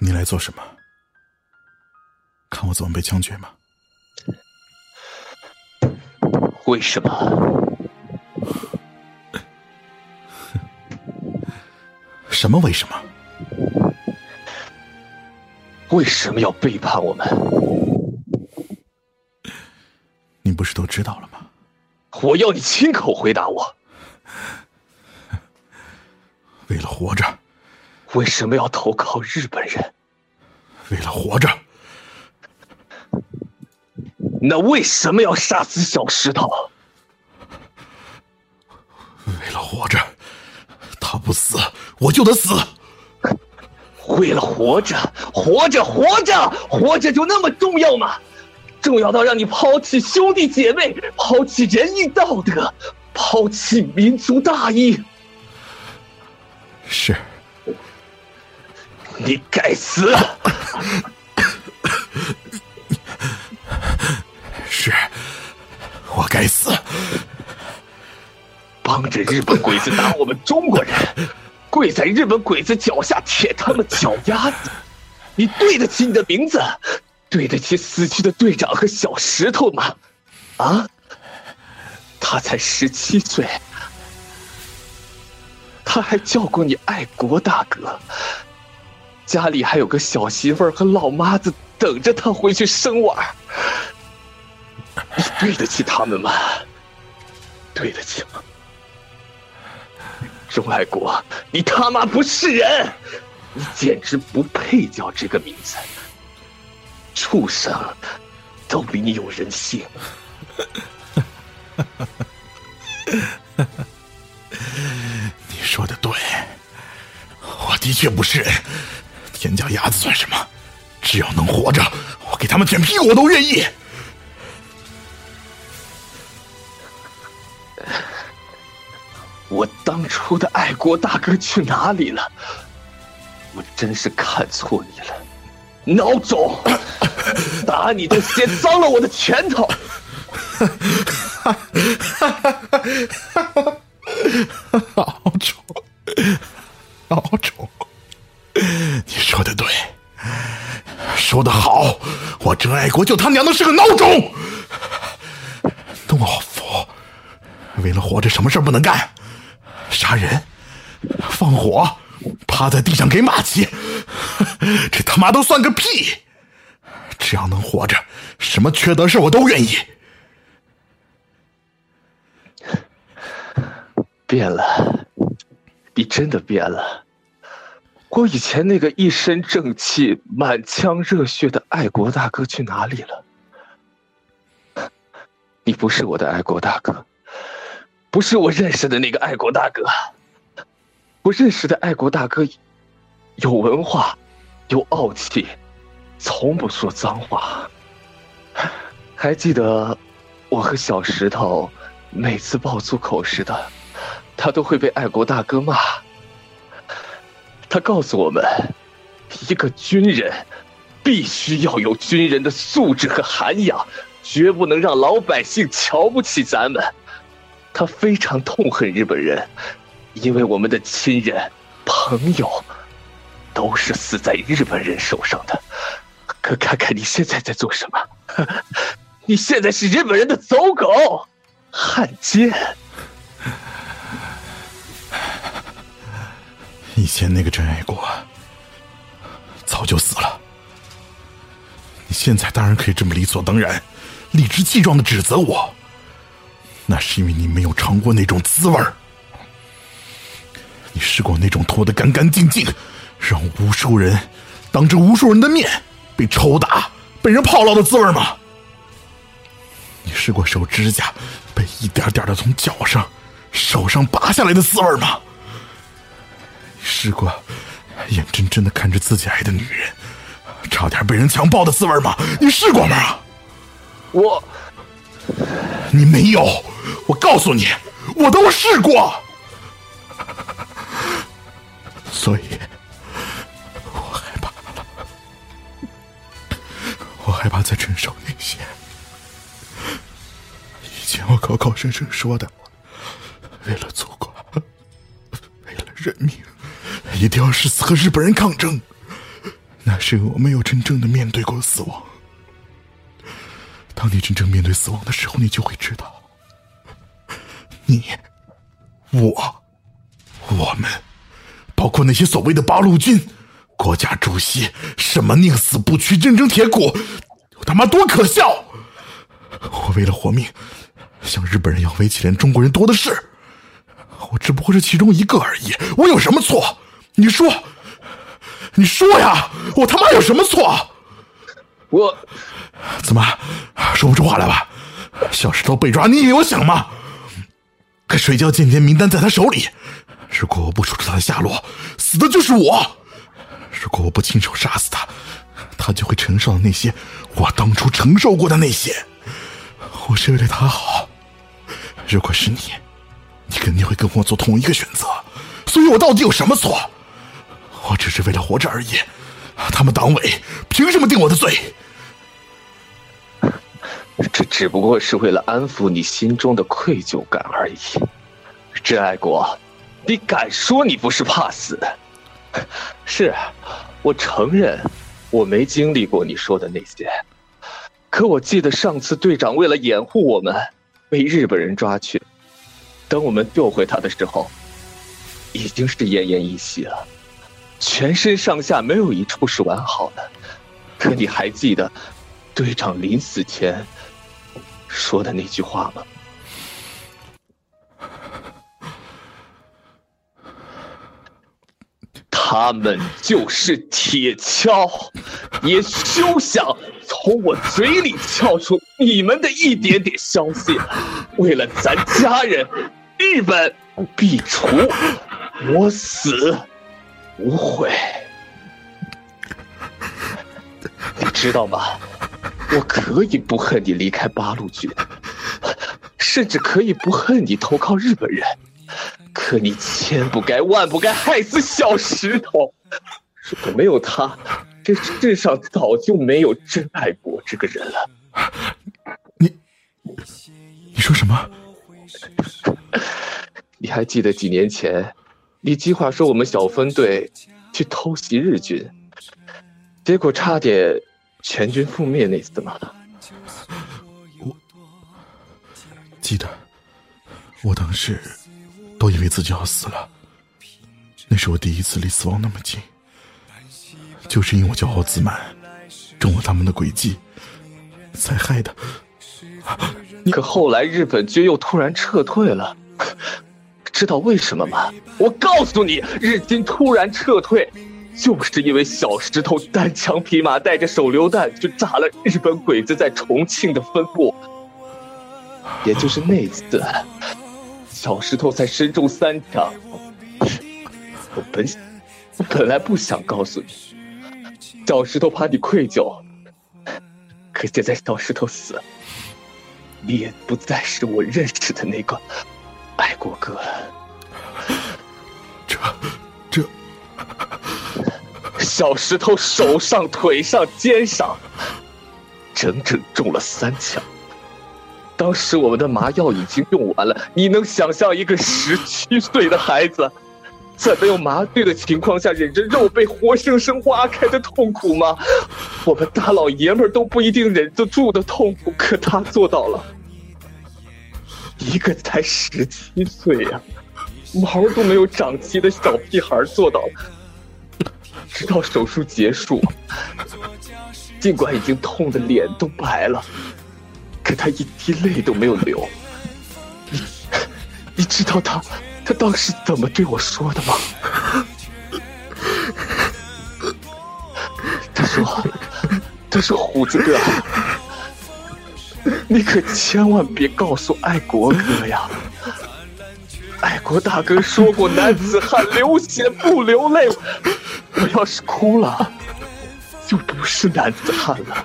你来做什么？看我怎么被枪决吗？为什么？什么？为什么？为什么要背叛我们？你不是都知道了吗？我要你亲口回答我。为了活着，为什么要投靠日本人？为了活着，那为什么要杀死小石头？为了活着，他不死，我就得死。为了活着，活着，活着，活着就那么重要吗？重要到让你抛弃兄弟姐妹，抛弃仁义道德，抛弃民族大义？你该死！是，我该死！帮着日本鬼子打我们中国人，跪在日本鬼子脚下舔他们脚丫子，你对得起你的名字，对得起死去的队长和小石头吗？啊？他才十七岁。他还叫过你爱国大哥，家里还有个小媳妇儿和老妈子等着他回去生娃你对得起他们吗？对得起吗？钟爱国，你他妈不是人，你简直不配叫这个名字。畜生都比你有人性。你说的对，我的确不是人。天家鸭子算什么？只要能活着，我给他们舔屁股我都愿意。我当初的爱国大哥去哪里了？我真是看错你了，孬种！打你都先脏了我的拳头。好丑，好丑，你说的对，说的好，我真爱国就他娘的是个孬种，懦夫，为了活着什么事不能干？杀人、放火、趴在地上给马骑，这他妈都算个屁！只要能活着，什么缺德事我都愿意。变了，你真的变了。我以前那个一身正气、满腔热血的爱国大哥去哪里了？你不是我的爱国大哥，不是我认识的那个爱国大哥。我认识的爱国大哥，有文化，有傲气，从不说脏话。还记得我和小石头每次爆粗口时的。他都会被爱国大哥骂。他告诉我们，一个军人必须要有军人的素质和涵养，绝不能让老百姓瞧不起咱们。他非常痛恨日本人，因为我们的亲人、朋友都是死在日本人手上的。可看看你现在在做什么？你现在是日本人的走狗、汉奸。以前那个真爱国早就死了，你现在当然可以这么理所当然、理直气壮的指责我，那是因为你没有尝过那种滋味儿。你试过那种脱得干干净净，让无数人当着无数人的面被抽打、被人炮烙的滋味吗？你试过手指甲被一点点的从脚上、手上拔下来的滋味吗？试过眼睁睁的看着自己爱的女人差点被人强暴的滋味吗？你试过吗？我，你没有。我告诉你，我都试过。所以，我害怕了。我害怕再承受那些以前我口口声声说的，为了祖国，为了人民。一定要誓死和日本人抗争，那是我没有真正的面对过死亡。当你真正面对死亡的时候，你就会知道，你、我、我们，包括那些所谓的八路军、国家主席，什么宁死不屈、铮铮铁骨，有他妈多可笑！我为了活命，向日本人要围棋连中国人多的是。我只不过是其中一个而已，我有什么错？你说，你说呀！我他妈有什么错？我怎么说不出话来吧？小石头被抓，你以为我想吗？可水窖间谍名单在他手里，如果我不说出他的下落，死的就是我。如果我不亲手杀死他，他就会承受那些我当初承受过的那些。我是为了他好。如果是你，你肯定会跟我做同一个选择。所以我到底有什么错？我只是为了活着而已。他们党委凭什么定我的罪？这只不过是为了安抚你心中的愧疚感而已。真爱国，你敢说你不是怕死？是，我承认我没经历过你说的那些。可我记得上次队长为了掩护我们，被日本人抓去。等我们救回他的时候，已经是奄奄一息了，全身上下没有一处是完好的。可你还记得队长临死前说的那句话吗？他们就是铁锹，也休想从我嘴里撬出你们的一点点消息。为了咱家人，日本必除，我死无悔。你知道吗？我可以不恨你离开八路军，甚至可以不恨你投靠日本人。可你千不该万不该害死小石头！如果没有他，这世上早就没有真爱国这个人了。你，你说什么？你还记得几年前，你计划说我们小分队去偷袭日军，结果差点全军覆灭那次吗？我记得，我当时。都以为自己要死了，那是我第一次离死亡那么近。就是因为我骄傲自满，中了他们的诡计，才害的。可后来日本军又突然撤退了，知道为什么吗？我告诉你，日军突然撤退，就是因为小石头单枪匹马带着手榴弹去炸了日本鬼子在重庆的分部，也就是那次。小石头才身中三枪，我本我本来不想告诉你，小石头怕你愧疚，可现在小石头死，你也不再是我认识的那个爱国哥了。这，小石头手上、腿上、肩上，整整中了三枪。当时我们的麻药已经用完了，你能想象一个十七岁的孩子，在没有麻醉的情况下忍着肉被活生生挖开的痛苦吗？我们大老爷们都不一定忍得住的痛苦，可他做到了。一个才十七岁呀，毛都没有长齐的小屁孩做到了。直到手术结束，尽管已经痛的脸都白了。可他一滴泪都没有流，你你知道他他当时怎么对我说的吗？他说：“他说虎子哥，你可千万别告诉爱国哥呀！我大哥说过，男子汉流血不流泪，我要是哭了，就不是男子汉了。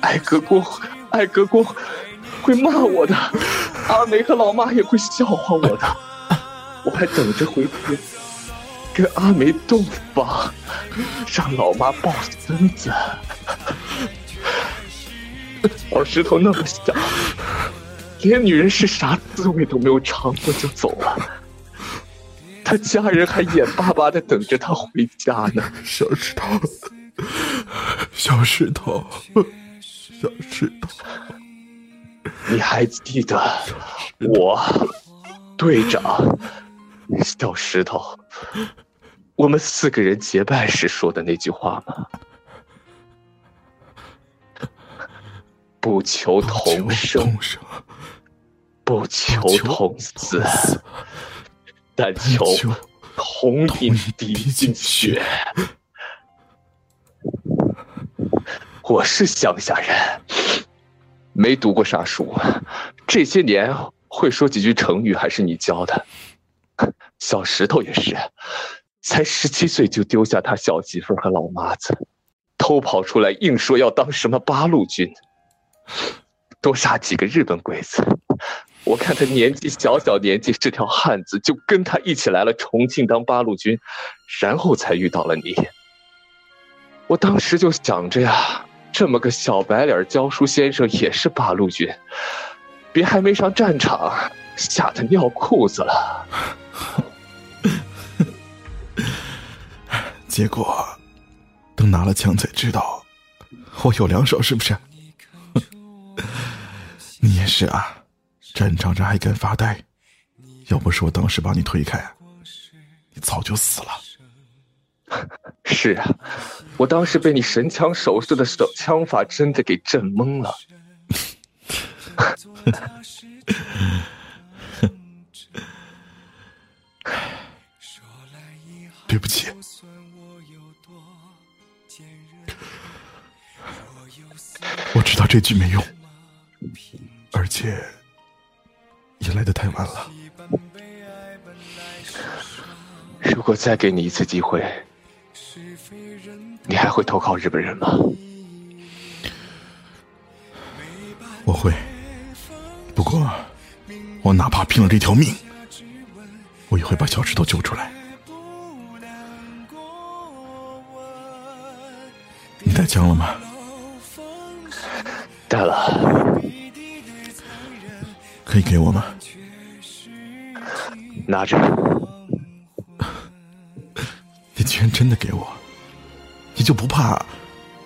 爱国哥。”爱哥哥会骂我的，阿梅和老妈也会笑话我的，我还等着回去跟阿梅洞房，让老妈抱孙子。小石头那么小，连女人是啥滋味都没有尝过就走了，他家人还眼巴巴的等着他回家呢。小石头，小石头，小石头，你还记得我队长小石头，我们四个人结拜时说的那句话吗？不求同生，不求同死，但求同饮敌尽血。我是乡下人，没读过啥书，这些年会说几句成语还是你教的。小石头也是，才十七岁就丢下他小媳妇和老妈子，偷跑出来，硬说要当什么八路军，多杀几个日本鬼子。我看他年纪小小年纪是条汉子，就跟他一起来了重庆当八路军，然后才遇到了你。我当时就想着呀。这么个小白脸教书先生也是八路军，别还没上战场，吓得尿裤子了。结果等拿了枪才知道，我有两手，是不是？你也是啊，战场上还敢发呆？要不是我当时把你推开，你早就死了。是啊，我当时被你神枪手式的手枪法真的给震懵了。对不起，我知道这句没用，而且也来的太晚了。如果再给你一次机会。你还会投靠日本人吗？我会，不过我哪怕拼了这条命，我也会把小石头救出来。你带枪了吗？带了。可以给我吗？拿着。你居然真的给我！你就不怕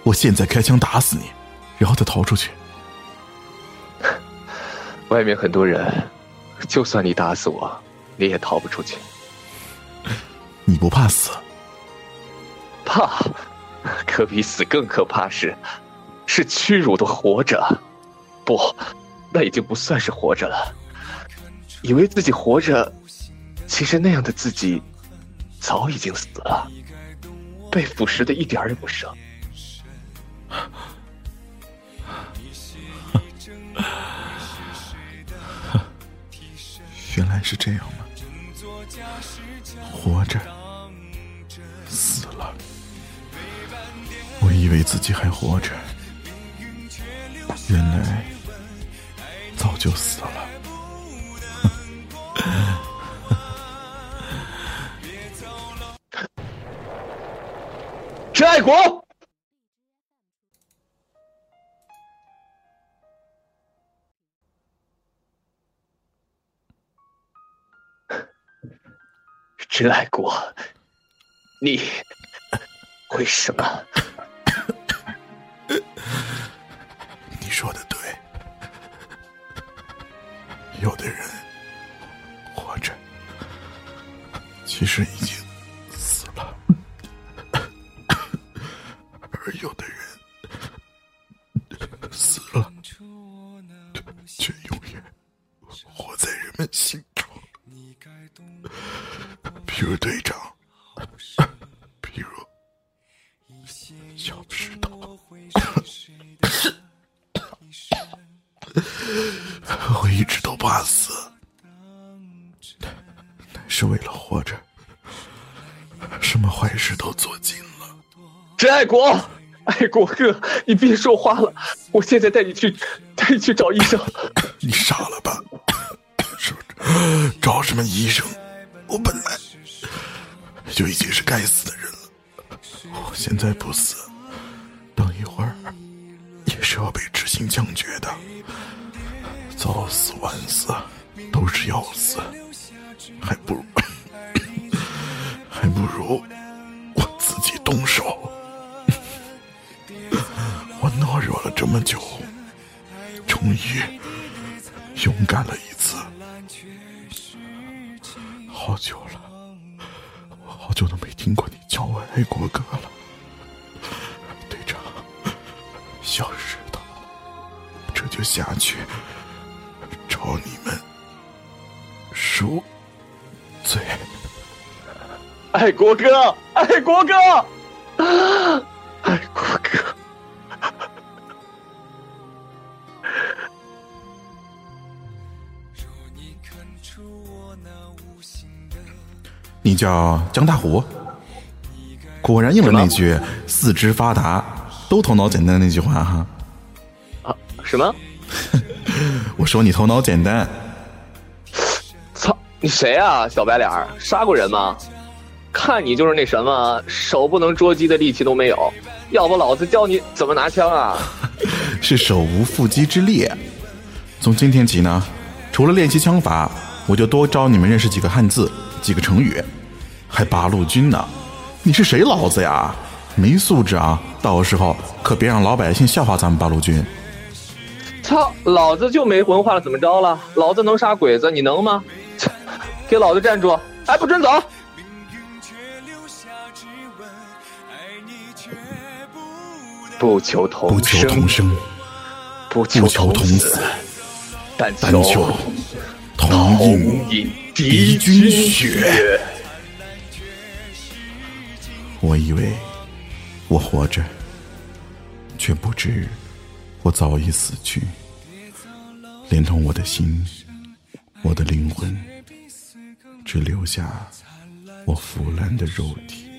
我现在开枪打死你，然后再逃出去？外面很多人，就算你打死我，你也逃不出去。你不怕死？怕，可比死更可怕是，是屈辱的活着。不，那已经不算是活着了。以为自己活着，其实那样的自己，早已经死了。被腐蚀的一点也不剩。原来是这样吗？活着，死了。我以为自己还活着，原来就死了。陈爱国，陈爱国，你为什么？有的人活着，其实已经。直都怕死，那是为了活着，什么坏事都做尽了。陈爱国，爱国哥，你别说话了，我现在带你去，带你去找医生。你傻了吧？是不找什么医生？我本来就已经是该死的人了，我现在不死，等一会儿也是要被执行枪决的。早死晚死都是要死，还不如还不如我自己动手。我懦弱了这么久，终于勇敢了一次。好久了，我好久都没听过你叫我爱国哥了，队长。小石头，这就下去找你们赎罪。爱国哥，爱国哥，爱国哥。你叫江大虎，果然应了那句“四肢发达，都头脑简单”的那句话哈。啊？什么？我说你头脑简单。操！你谁啊？小白脸儿，杀过人吗？看你就是那什么，手不能捉鸡的力气都没有。要不老子教你怎么拿枪啊？是手无缚鸡之力。从今天起呢，除了练习枪法，我就多教你们认识几个汉字。几个成语，还八路军呢？你是谁老子呀？没素质啊！到时候可别让老百姓笑话咱们八路军。操，老子就没文化了，怎么着了？老子能杀鬼子，你能吗？给老子站住！哎，不准走！不求同生，不求同死，但求同饮。敌军血，我以为我活着，却不知我早已死去，连同我的心，我的灵魂，只留下我腐烂的肉体。